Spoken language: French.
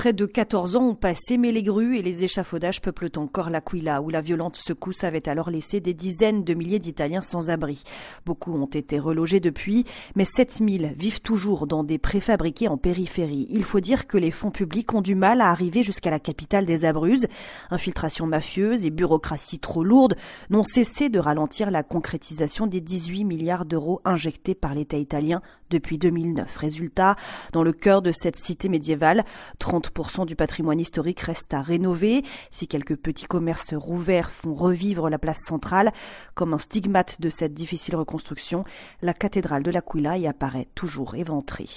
Près de 14 ans ont passé, mais les grues et les échafaudages peuplent encore l'Aquila, où la violente secousse avait alors laissé des dizaines de milliers d'Italiens sans abri. Beaucoup ont été relogés depuis, mais 7000 vivent toujours dans des préfabriqués en périphérie. Il faut dire que les fonds publics ont du mal à arriver jusqu'à la capitale des Abruzes. Infiltration mafieuse et bureaucratie trop lourde n'ont cessé de ralentir la concrétisation des 18 milliards d'euros injectés par l'État italien depuis 2009. Résultat, dans le cœur de cette cité médiévale, 30% du patrimoine historique reste à rénover. Si quelques petits commerces rouverts font revivre la place centrale, comme un stigmate de cette difficile reconstruction, la cathédrale de l'Aquila y apparaît toujours éventrée.